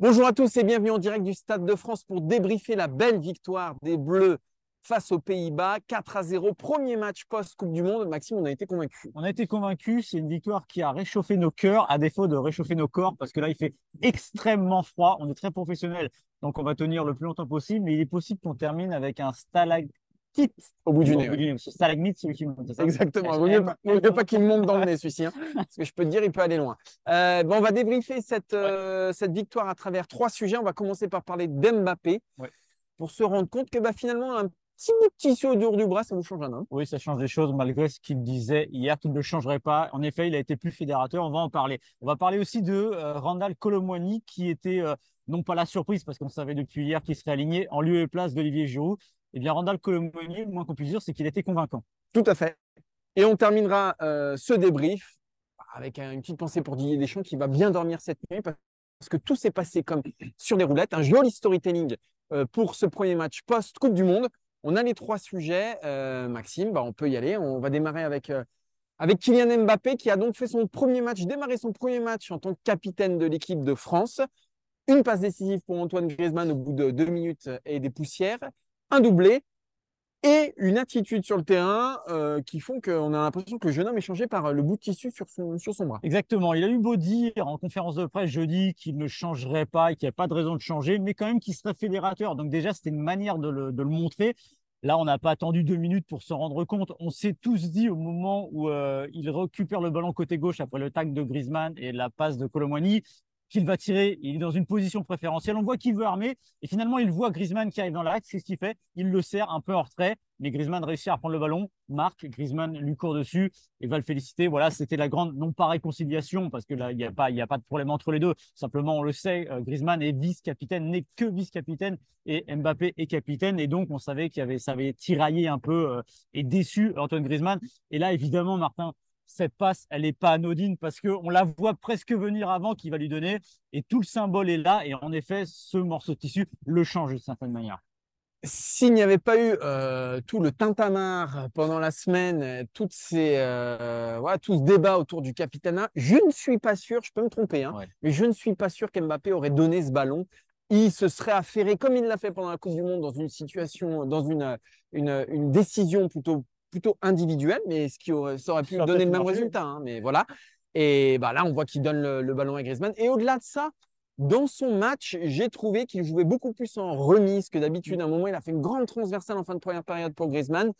Bonjour à tous et bienvenue en direct du Stade de France pour débriefer la belle victoire des Bleus face aux Pays-Bas, 4 à 0, premier match post-Coupe du Monde. Maxime, on a été convaincus. On a été convaincus, c'est une victoire qui a réchauffé nos cœurs, à défaut de réchauffer nos corps, parce que là, il fait extrêmement froid. On est très professionnel, donc on va tenir le plus longtemps possible, mais il est possible qu'on termine avec un stalactite Au bout du Au nez. bout du nez. Ce stalagmite, celui qui monte. ça Exactement. Il vaut mieux, pas- vaut mieux pas qu'il me monte dans le nez, celui-ci. hein, parce que je peux te dire, il peut aller loin. Euh, bon, on va débriefer cette, euh, cette victoire à travers trois sujets. On va commencer par parler d'Mbappé Ouais. pour se rendre compte que bah, finalement, un petit bout de tissu autour du bras, ça vous change un homme. Oui, ça change des choses malgré ce qu'il disait hier qu'il ne le changerait pas. En effet, il a été plus fédérateur. On va en parler. On va parler aussi de euh, Randall Colomwani qui était euh, non pas la surprise parce qu'on savait depuis hier qu'il serait aligné en lieu et place d'Olivier Giroud. Eh bien, Randall Colomwani, le moins qu'on puisse dire, c'est qu'il était convaincant. Tout à fait. Et on terminera euh, ce débrief avec un- une petite pensée pour Didier Deschamps qui va bien dormir cette nuit parce que tout s'est passé comme sur des roulettes. Un joli storytelling euh, pour ce premier match post-Coupe du Monde. On a les trois sujets. Euh, Maxime, bah, on peut y aller. On va démarrer avec, avec Kylian Mbappé qui a donc fait son premier match, démarré son premier match en tant que capitaine de l'équipe de France. Une passe décisive pour Antoine Griezmann au bout de deux minutes et des poussières. Un doublé et une attitude sur le terrain euh, qui font qu'on a l'impression que le jeune homme est changé par euh, le bout de tissu sur son, bras. Exactement. Il a eu beau dire en conférence de presse jeudi qu'il ne changerait pas et qu'il n'y a pas de raison de changer, mais quand même qu'il serait fédérateur. Donc déjà, c'était une manière de le, montrer. Là, on n'a pas attendu deux minutes pour se rendre compte. On s'est tous dit au moment où euh, il récupère le ballon côté gauche après le tag de Griezmann et la passe de Colomwani qu'il va tirer. Il est dans une position préférentielle. On voit qu'il veut armer et finalement, il voit Griezmann qui arrive dans l'axe. Qu'est-ce qu'il fait Il le serre un peu en retrait, mais Griezmann réussit à prendre le ballon. Marc, Griezmann lui court dessus et va le féliciter. Voilà, c'était la grande, non pas réconciliation, parce que là, il n'y a, pas- a pas de problème entre les deux. Simplement, on le sait, euh, Griezmann est vice-capitaine, n'est que vice-capitaine, et Mbappé est capitaine. Et donc, on savait qu'il avait, ça avait tiraillé un peu euh, et déçu Antoine Griezmann. Et là, évidemment, Martin, cette passe, elle n'est pas anodine parce qu'on la voit presque venir avant qu'il va lui donner. Et tout le symbole est là. Et en effet, ce morceau de tissu le change d'une certaine manière. S'il n'y avait pas eu euh, tout le tintamarre pendant la semaine, euh, toutes ces, euh, voilà, tout ce débat autour du capitanat, je ne suis pas sûr, je peux me tromper, hein, Ouais. mais je ne suis pas sûr qu'Mbappé aurait donné ce ballon. Il se serait affairé, comme il l'a fait pendant la Coupe du Monde, dans une situation, dans une, une, une décision plutôt, plutôt individuelle, mais ce qui aurait, ça aurait pu Ça donner le même marché. résultat. hein, mais voilà. Et bah, là, on voit qu'il donne le, le ballon à Griezmann. Et au-delà de ça, dans son match, j'ai trouvé qu'il jouait beaucoup plus en remise que d'habitude. À un moment, il a fait une grande transversale en fin de première période pour Griezmann.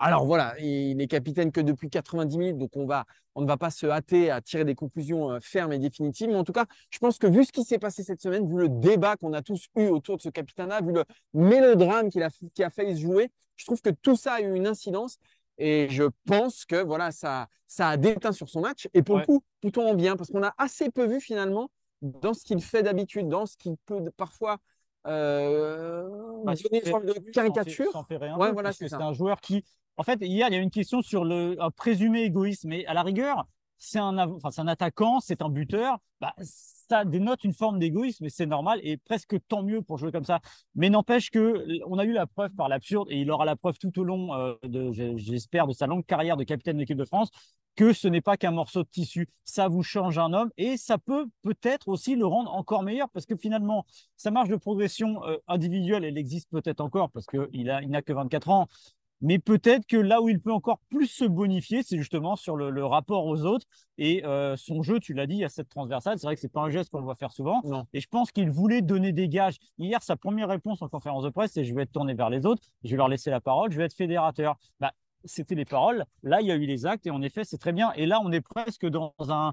Alors voilà, il est capitaine que depuis 90 minutes, donc on, va, on ne va pas se hâter à tirer des conclusions euh, fermes et définitives. Mais en tout cas, je pense que vu ce qui s'est passé cette semaine, vu le débat qu'on a tous eu autour de ce capitanat, vu le mélodrame qu'il a, qui a failli se jouer, je trouve que tout ça a eu une incidence. Et je pense que voilà, ça, ça a déteint sur son match. Et pour Ouais. le coup, plutôt en bien, parce qu'on a assez peu vu finalement dans ce qu'il fait d'habitude, dans ce qu'il peut parfois euh, Bah, donner une forme de caricature. Ouais, peu, voilà, c'est un joueur qui. En fait, hier, il y a une question sur le un présumé égoïsme. Mais à la rigueur, c'est un, enfin, un attaquant, c'est un buteur. Bah, ça dénote une forme d'égoïsme et c'est normal et presque tant mieux pour jouer comme ça. Mais n'empêche que on a eu la preuve par l'absurde et il aura la preuve tout au long euh, de, j'espère, de sa longue carrière de capitaine de l'équipe de France que ce n'est pas qu'un morceau de tissu. Ça vous change un homme et ça peut peut-être aussi le rendre encore meilleur parce que finalement, sa marge de progression euh, individuelle, elle existe peut-être encore parce qu'il il n'a que 24 ans. Mais peut-être que là où il peut encore plus se bonifier, c'est justement sur le, le rapport aux autres et euh, son jeu, tu l'as dit, à cette transversale. C'est vrai que c'est pas un geste qu'on le voit faire souvent. Non. Et je pense qu'il voulait donner des gages. Hier, sa première réponse en conférence de presse, c'est je vais être tourné vers les autres, je vais leur laisser la parole, je vais être fédérateur. Bah, c'était les paroles. Là, il y a eu les actes et en effet, c'est très bien. Et là, on est presque dans un,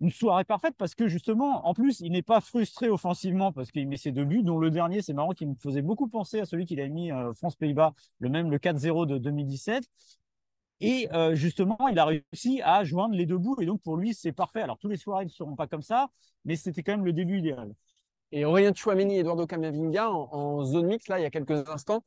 une soirée parfaite parce que justement, en plus, il n'est pas frustré offensivement parce qu'il met ses deux buts, dont le dernier, c'est marrant, qui me faisait beaucoup penser à celui qu'il a mis euh, France-Pays-Bas, le même, le 4-0 de 2017. Et euh, justement, il a réussi à joindre les deux bouts. Et donc, pour lui, c'est parfait. Alors, tous les soirées ne seront pas comme ça, mais c'était quand même le début idéal. Et Aurélien Chouameni Eduardo Camavinga, en, en, zone mixte, là, il y a quelques instants,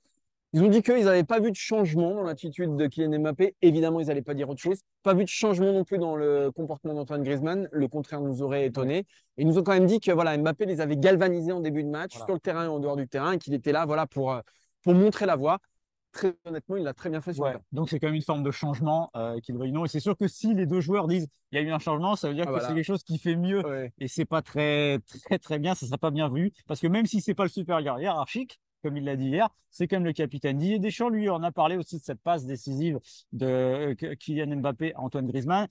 ils ont dit qu'ils n'avaient pas vu de changement dans l'attitude de Kylian Mbappé. Évidemment, ils n'allaient pas dire autre chose. Pas vu de changement non plus dans le comportement d'Antoine Griezmann. Le contraire nous aurait étonné. Et ils nous ont quand même dit que voilà, Mbappé les avait galvanisés en début de match, voilà. sur le terrain et en dehors du terrain, et qu'il était là voilà, pour, euh, pour montrer la voie. Très honnêtement, il l'a très bien fait sur ouais. le terrain. Donc, c'est quand même une forme de changement euh, qu'il veuille non. Et c'est sûr que si les deux joueurs disent il y a eu un changement, ça veut dire Ah, que voilà. c'est quelque chose qui fait mieux. Ouais. Et c'est pas très, très, très bien. Ça sera pas bien vu. Parce que même si c'est pas le supérieur hiérarchique, comme il l'a dit hier, c'est quand même le capitaine. Didier Deschamps, lui, en a parlé aussi de cette passe décisive de euh, Kylian Mbappé à Antoine Griezmann.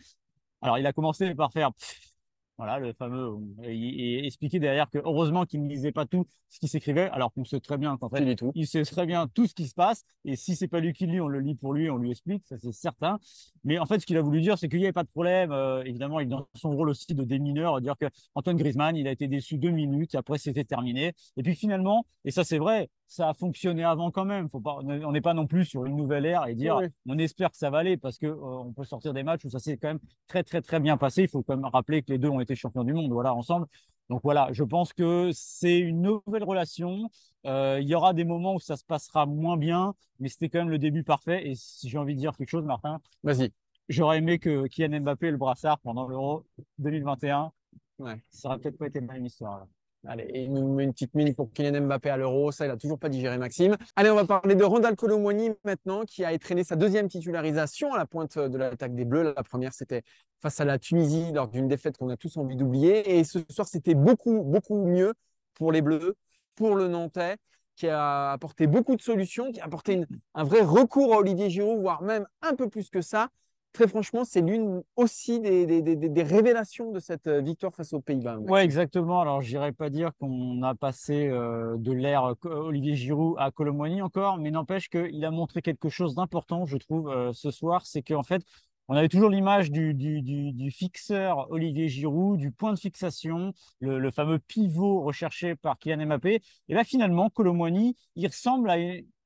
Alors, il a commencé par faire pff, voilà, le fameux, et, et expliquer derrière que heureusement qu'il ne lisait pas tout ce qui s'écrivait, alors qu'on sait très bien qu'en fait, Il tout. il sait très bien tout ce qui se passe. Et si c'est pas lui qui lit, on le lit pour lui, on lui explique, ça c'est certain. Mais en fait, ce qu'il a voulu dire, c'est qu'il n'y avait pas de problème. Euh, évidemment, il est dans son rôle aussi de démineur, dire que Antoine Griezmann, il a été déçu deux minutes, après c'était terminé. Et puis finalement, et ça c'est vrai, ça a fonctionné avant quand même. Faut pas, on n'est pas non plus sur une nouvelle ère et dire, Oui. on espère que ça va aller parce que euh, on peut sortir des matchs où ça s'est quand même très très très bien passé. Il faut quand même rappeler que les deux ont été champions du monde, voilà, ensemble. Donc voilà, je pense que c'est une nouvelle relation. Euh, il y aura des moments où ça se passera moins bien, mais c'était quand même le début parfait. Et si j'ai envie de dire quelque chose, Martin, Vas-y. j'aurais aimé que Kylian Mbappé ait le brassard pendant l'Euro 2021. Ouais. Ça aurait peut-être pas été la même histoire. là. Allez, il nous met une petite mine pour Kylian Mbappé à l'Euro. Ça, il a toujours pas digéré Maxime. Allez, on va parler de Randall Colomwani maintenant, qui a traîné sa deuxième titularisation à la pointe de l'attaque des Bleus. La première, c'était face à la Tunisie lors d'une défaite qu'on a tous envie d'oublier. Et ce soir, c'était beaucoup, beaucoup mieux pour les Bleus, pour le Nantais, qui a apporté beaucoup de solutions, qui a apporté un vrai recours à Olivier Giroud, voire même un peu plus que ça. Très franchement, c'est l'une aussi des, révélations de cette euh, victoire face aux Pays-Bas. Ouais, exactement. Alors, j'irais pas dire qu'on a passé euh, de l'ère Co- Olivier Giroud à Colomboigny encore, mais n'empêche qu'il a montré quelque chose d'important, je trouve, euh, ce soir. C'est qu'en fait, on avait toujours l'image du, fixeur Olivier Giroud, du point de fixation, le, fameux pivot recherché par Kylian Mbappé. Et là, finalement, Colomboigny, il ressemble à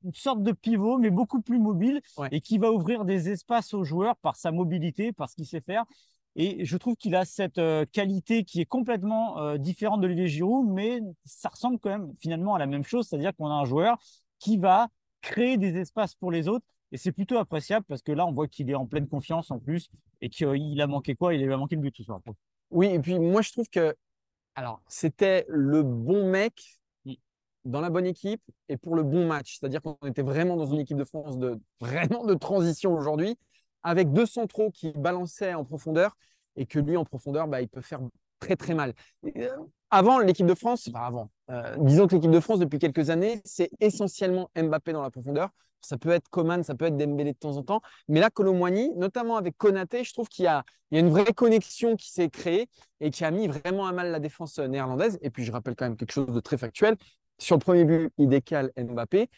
une sorte de pivot, mais beaucoup plus mobile Ouais. et qui va ouvrir des espaces aux joueurs par sa mobilité, par ce qu'il sait faire. Et je trouve qu'il a cette euh, qualité qui est complètement euh, différente d'Olivier Giroud, mais ça ressemble quand même finalement à la même chose, c'est-à-dire qu'on a un joueur qui va créer des espaces pour les autres. Et c'est plutôt appréciable parce que là, on voit qu'il est en pleine confiance en plus et qu'il a manqué quoi? Il a manqué le but ce soir. Oui, et puis moi je trouve que alors c'était le bon mec. Dans la bonne équipe et pour le bon match. C'est-à-dire qu'on était vraiment dans une équipe de France de vraiment de transition aujourd'hui, avec deux centraux qui balançaient en profondeur et que lui en profondeur, bah, il peut faire très très mal. Euh, avant l'équipe de France, enfin avant, euh, disons que l'équipe de France depuis quelques années, c'est essentiellement Mbappé dans la profondeur. Ça peut être Coman, ça peut être Dembélé de temps en temps, mais là Colomwani, notamment avec Konaté, je trouve qu'il y a une vraie connexion qui s'est créée et qui a mis vraiment à mal la défense euh, néerlandaise. Et puis, je rappelle quand même quelque chose de très factuel. Sur le premier but, il décale Mbappé.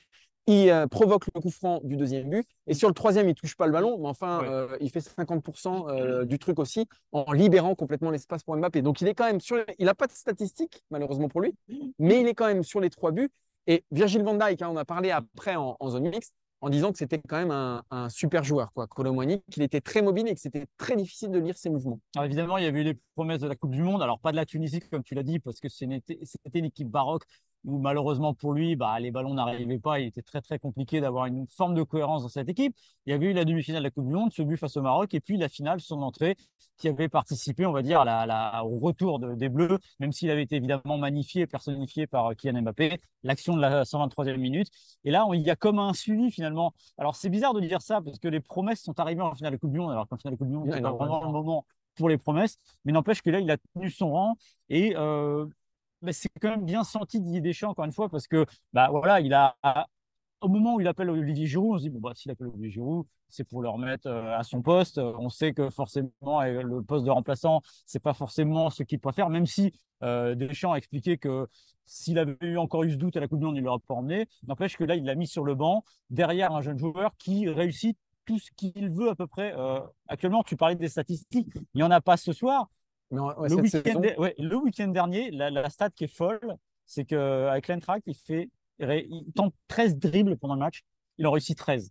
Il euh, provoque le coup franc du deuxième but. Et sur le troisième, il touche pas le ballon, mais enfin, Ouais. euh, il fait 50% euh, du truc aussi en libérant complètement l'espace pour Mbappé. Donc, il est quand même sur. Il n'a pas de statistiques, malheureusement pour lui, mais il est quand même sur les trois buts. Et Virgil van Dijk, hein, on a parlé après en, en zone mixte, en disant que c'était quand même un, un super joueur, quoi, Colomwani, qu'il était très mobile et que c'était très difficile de lire ses mouvements. Alors évidemment, il y avait eu les promesses de la Coupe du Monde. Alors, pas de la Tunisie, comme tu l'as dit, parce que c'était une équipe baroque où malheureusement pour lui, bah, les ballons n'arrivaient pas. Il était très, très compliqué d'avoir une forme de cohérence dans cette équipe. Il y avait eu la demi-finale de la Coupe du Monde, ce but face au Maroc, et puis la finale, son entrée, qui avait participé, on va dire, à la, la- au retour de- des Bleus, même s'il avait été évidemment magnifié et personnifié par Kylian Mbappé, l'action de la 123e minute. Et là, on- il y a comme un suivi finalement. Alors, c'est bizarre de dire ça, parce que les promesses sont arrivées en finale de Coupe du Monde, alors qu'en finale de Coupe du Monde, c'est vraiment le moment pour les promesses. Mais n'empêche que là, il a tenu son rang et euh, mais c'est quand même bien senti Didier Deschamps, encore une fois, parce que bah, voilà, il a, au moment où il appelle Olivier Giroud, on se dit, bon, bah, s'il appelle Olivier Giroud, c'est pour le remettre euh, à son poste. On sait que forcément, euh, le poste de remplaçant, c'est pas forcément ce qu'il préfère, même si euh, Deschamps a expliqué que s'il avait eu encore eu ce doute à la Coupe du Monde, il l'aurait pas emmené. N'empêche que là, il l'a mis sur le banc, derrière un jeune joueur qui réussit tout ce qu'il veut à peu près. Euh, actuellement, tu parlais des statistiques, il n'y en a pas ce soir. Mais en- ouais, le week-end saison- der- ouais, le week-end dernier, la, la stat qui est folle, c'est qu'avec l'Eintracht, il, fait, il tente 13 dribbles pendant le match, il en réussit 13.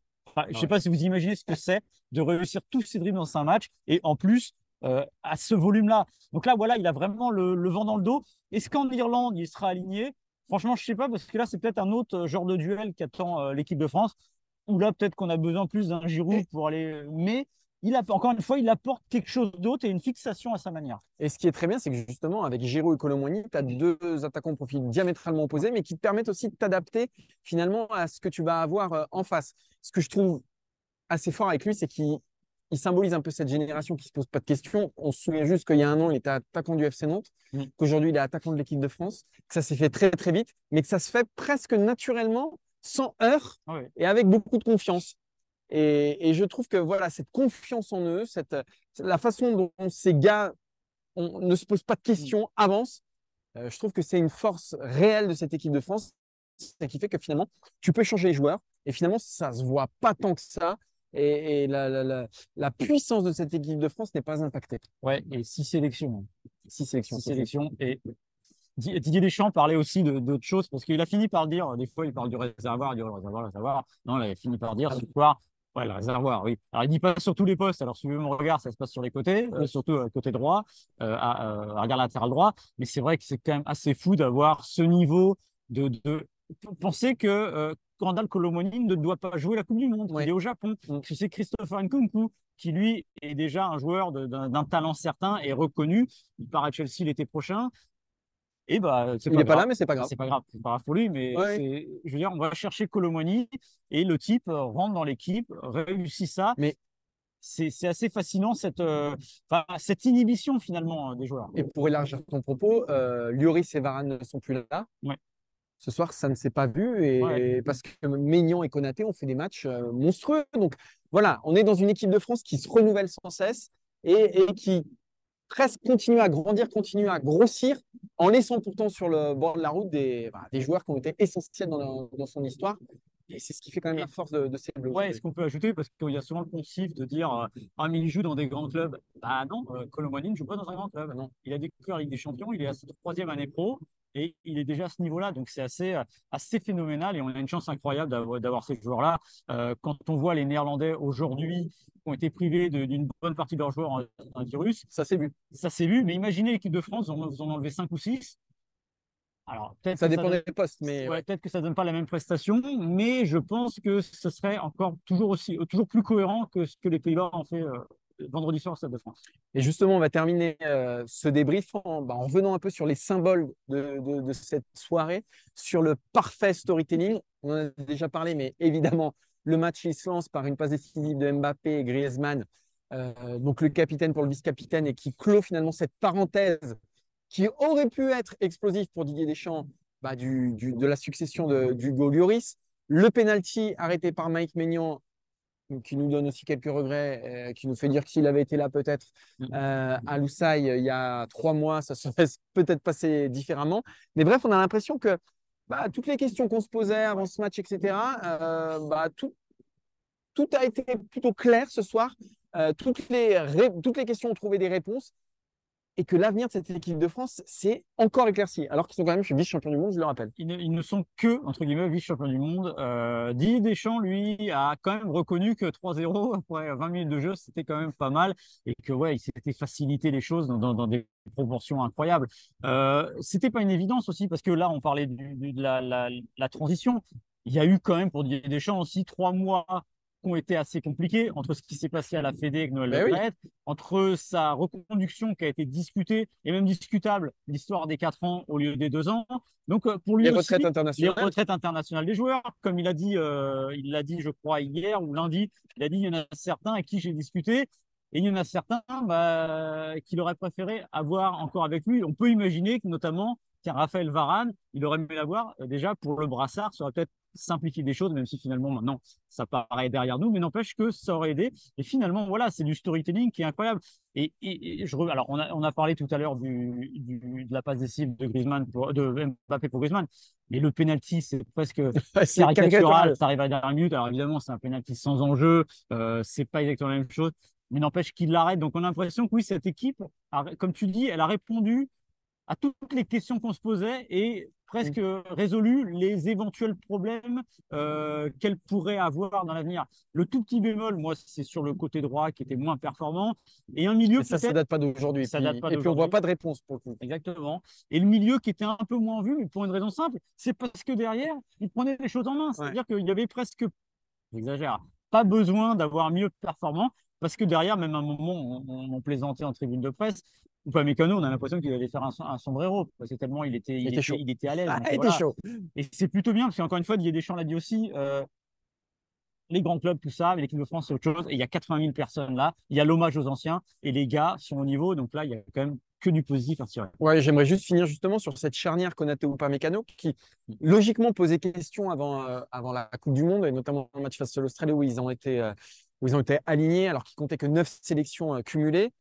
je ne sais pas si vous imaginez ce que c'est de réussir tous ces dribbles dans un match et en plus euh, à ce volume-là. Donc là, voilà, il a vraiment le, vent dans le dos. Est-ce qu'en Irlande, il sera aligné? Franchement, je ne sais pas parce que là, c'est peut-être un autre euh, genre de duel qu'attend euh, l'équipe de France. Ou là, peut-être qu'on a besoin plus d'un Giroud pour aller. Mais il a, encore une fois, il apporte quelque chose d'autre et une fixation à sa manière. Et ce qui est très bien, c'est que justement, avec Giroud et Colomboigny, tu as deux attaquants de profil diamétralement opposés, mais qui te permettent aussi de t'adapter finalement à ce que tu vas avoir euh, en face. Ce que je trouve assez fort avec lui, c'est qu'il symbolise un peu cette génération qui ne se pose pas de questions. On se souvient juste qu'il y a un an, il était attaquant du FC Nantes, mm. qu'aujourd'hui, il est attaquant de l'équipe de France, que ça s'est fait très, très vite, mais que ça se fait presque naturellement, sans heurts ah et avec beaucoup de confiance. Et, je trouve que voilà, cette confiance en eux, cette, la façon dont ces gars on, ne se posent pas de questions, avancent, euh, je trouve que c'est une force réelle de cette équipe de France ce qui fait que finalement, tu peux changer les joueurs et finalement, ça ne se voit pas tant que ça. Et, la, la, la, puissance de cette équipe de France n'est pas impactée. Ouais, et six sélections. Six sélections. Six sélections. Et Didier Deschamps parlait aussi d'autres choses parce qu'il a fini par dire, des fois, il parle du réservoir, du réservoir, réservoir. Non, il a fini par dire ce soir, Ouais, le réservoir, oui. Alors, il dit pas sur tous les postes. Alors, suivez mon regard, ça se passe sur les côtés, euh, surtout euh, côté droit, euh, à, euh, à regard latéral droit. Mais c'est vrai que c'est quand même assez fou d'avoir ce niveau de, de... penser que euh, Randall Colomoni ne doit pas jouer la Coupe du Monde. Il est au Japon. Mm. C'est Christopher Nkunku qui, lui, est déjà un joueur d'un talent certain et reconnu. Il part à Chelsea l'été prochain. Et bah, il n'est pas là, mais c'est pas grave. C'est pas grave, c'est pas grave pour lui, mais je veux dire, on va chercher Colomoni et le type euh, rentre dans l'équipe, réussit ça. Mais c'est assez fascinant cette, euh, cette inhibition finalement euh, des joueurs. Et pour élargir ton propos, euh, Lloris et Varane ne sont plus là. Ouais. Ce soir, ça ne s'est pas vu et parce que Maignan et Konaté ont fait des matchs monstrueux. Donc voilà, on est dans une équipe de France qui se renouvelle sans cesse et, et qui presque continue à grandir, continue à grossir, en laissant pourtant sur le bord de la route des, bah, des joueurs qui ont été essentiels dans, dans son histoire. Et c'est ce qui fait quand même la force de, ces Bleus. Ouais, est-ce qu'on peut ajouter, parce qu'il y a souvent le poncif de dire euh, Ah, mais il joue dans des grands clubs. Bah non, euh, ne joue pas dans un grand club. Non. Il a découvert la Ligue des Champions, il est à sa troisième année pro et il est déjà à ce niveau-là. Donc c'est assez, euh, assez phénoménal et on a une chance incroyable d'avoir ces joueurs-là. Euh, quand on voit les Néerlandais aujourd'hui qui ont été privés d'une bonne partie de leurs joueurs en, en virus, ça s'est vu. Ça s'est vu, mais imaginez l'équipe de France, vous en enlevez 5 ou 6. Alors, ça dépend des postes, mais peut-être que ça donne pas la même prestation, mais je pense que ce serait encore toujours aussi, toujours plus cohérent que ce que les Pays-Bas ont fait euh, vendredi soir au Stade de France. Et justement, on va terminer euh, ce débrief en, bah, en, revenant un peu sur les symboles de, cette soirée, sur le parfait storytelling. On en a déjà parlé, mais évidemment, le match il se lance par une passe décisive de Mbappé et Griezmann, euh, donc le capitaine pour le vice-capitaine, et qui clôt finalement cette parenthèse qui aurait pu être explosif pour Didier Deschamps bah, du, de la succession de, du Lloris. Le penalty arrêté par Mike Maignan, qui nous donne aussi quelques regrets, euh, qui nous fait dire que s'il avait été là peut-être mm. euh, à Loussaï il y a trois mois, ça serait peut-être passé différemment. Mais bref, on a l'impression que bah, toutes les questions qu'on se posait avant ce match, etc., euh, bah, tout, tout a été plutôt clair ce soir. toutes, les toutes les questions ont trouvé des réponses et que l'avenir de cette équipe de France, c'est encore éclairci, alors qu'ils sont quand même vice-champions du monde, je le rappelle. Ils ne, sont que, entre guillemets, vice-champions du monde. Euh, Didier Deschamps, lui, a quand même reconnu que 3-0 après 20 minutes de jeu, c'était quand même pas mal, et que, ouais, il s'était facilité les choses dans, des proportions incroyables. Euh, c'était pas une évidence aussi, parce que là, on parlait de la, la, transition. Il y a eu quand même pour Didier Deschamps aussi trois mois ont été assez compliqués entre ce qui s'est passé à la Fédé avec Noël ben entre sa reconduction qui a été discutée et même discutable, l'histoire des quatre ans au lieu des deux ans. Donc euh, pour lui les aussi, retraites internationales, les retraites internationales des joueurs, comme il a dit, euh, il l'a dit, je crois hier ou lundi, il a dit il y en a certains avec qui j'ai discuté. Et il y en a certains bah, qu'il aurait préféré avoir encore avec lui. On peut imaginer que notamment Tiens, Raphaël Varane, il aurait aimé l'avoir euh, déjà pour le brassard, ça aurait peut-être simplifié des choses, même si finalement maintenant ça paraît derrière nous, mais n'empêche que ça aurait aidé. Et finalement, voilà, c'est du storytelling qui est incroyable. Et, je, alors on a, on a parlé tout à l'heure du, du, de la passe décisive de Griezmann pour, de Mbappé pour Griezmann, mais le penalty c'est presque caricatural, ça arrive à la dernière minute. Alors évidemment, c'est un penalty sans enjeu, euh, c'est pas exactement la même chose, mais n'empêche qu'il l'arrête. Donc on a l'impression que oui, cette équipe, comme tu dis, elle a répondu à toutes les questions qu'on se posait et presque mm. résolu les éventuels problèmes euh, qu'elle pourrait avoir dans l'avenir. Le tout petit bémol, moi, c'est sur le côté droit qui était moins performant. Et un milieu. ça, ça date pas d'aujourd'hui. Ça date pas Et puis on voit pas de réponse pour le coup. Exactement. Et le milieu qui était un peu moins vu, mais pour une raison simple, c'est parce que derrière, il prenait les choses en main. C'est-à-dire qu'il y avait presque, j'exagère, pas besoin d'avoir mieux performant. Parce que derrière, même à un moment, on, on plaisantait en tribune de presse, ou pas Mécano, on a l'impression qu'il allait faire un, sombrero, parce que tellement il était, il, était, chaud. il était à l'aise. Ah, il était chaud. Et c'est plutôt bien, parce qu'encore une fois, Didier Deschamps l'a dit aussi, euh, les grands clubs, tout ça, mais l'équipe de France, c'est autre chose. Et il y a 80 000 personnes là, il y a l'hommage aux anciens, et les gars sont au niveau, donc là, il y a quand même que du positif à tirer. Ouais, j'aimerais juste finir justement sur cette charnière Konaté ou pas Mécano, qui logiquement posait question avant, euh, avant la Coupe du Monde, et notamment le match face à l'Australie où ils ont été. Euh, où ils ont été alignés alors qu'ils comptaient que 9 sélections cumulées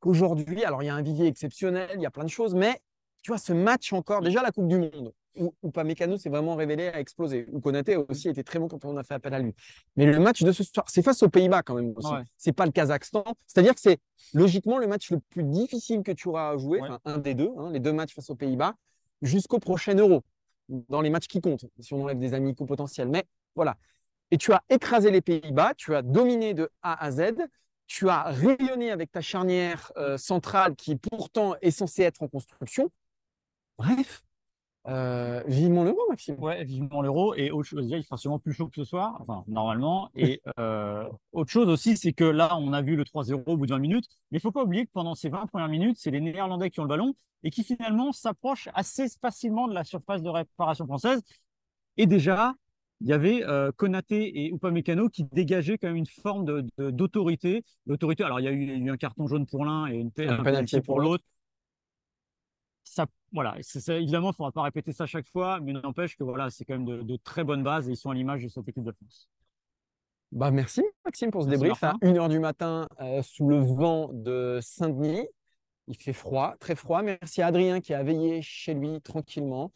qu'aujourd'hui, alors il y a un vivier exceptionnel, il y a plein de choses, mais tu vois, ce match encore, déjà la Coupe du Monde, où, où Pamecano s'est vraiment révélé à exploser, où Konaté aussi été très bon quand on a fait appel à lui. Mais le match de ce soir, c'est face aux Pays-Bas quand même aussi. C'est pas le Kazakhstan. C'est-à-dire que c'est logiquement le match le plus difficile que tu auras à jouer, un des deux, hein, les deux matchs face aux Pays-Bas, jusqu'au prochain Euro, dans les matchs qui comptent, si on enlève des amicaux potentiels. Mais voilà. Et tu as écrasé les Pays-Bas, tu as dominé de A à Z, tu as rayonné avec ta charnière euh, centrale qui pourtant est censée être en construction. Bref, euh, vivement l'euro, Maxime. Ouais, vivement l'euro. Et autre chose, il fera sûrement plus chaud que ce soir, enfin, normalement. Et euh, autre chose aussi, c'est que là, on a vu le 3-0 au bout de 20 minutes. Mais il faut pas oublier que pendant ces 20 premières minutes, c'est les Néerlandais qui ont le ballon et qui finalement s'approchent assez facilement de la surface de réparation française. Et déjà, il y avait euh, Konaté et Upamecano qui dégageaient quand même une forme d'autorité. L'autorité, alors il y, a eu, un carton jaune pour l'un et une, un, un penalty pour l'autre. Ça, voilà, évidemment, il ne faudra pas répéter ça chaque fois, mais n'empêche que voilà, c'est quand même de, très bonnes bases et ils sont à l'image de cette équipe de France. Bah merci Maxime pour ce débrief à 1h du matin euh, sous le vent de Saint-Denis. Il fait froid, très froid. Merci à Adrien qui a veillé chez lui tranquillement.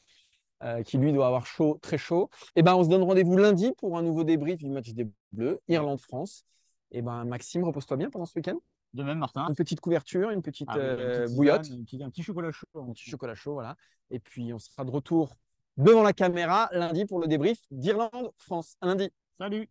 Euh, qui lui doit avoir chaud, très chaud. Et eh ben, on se donne rendez-vous lundi pour un nouveau débrief du match des Bleus, Irlande-France. Et eh ben, Maxime, repose-toi bien pendant ce week-end. De même, Martin. Une petite couverture, une petite, ah euh, bouillotte. un, petit, chocolat chaud. Un petit chocolat chaud, voilà. Et puis, on sera de retour devant la caméra lundi pour le débrief d'Irlande-France. lundi. Salut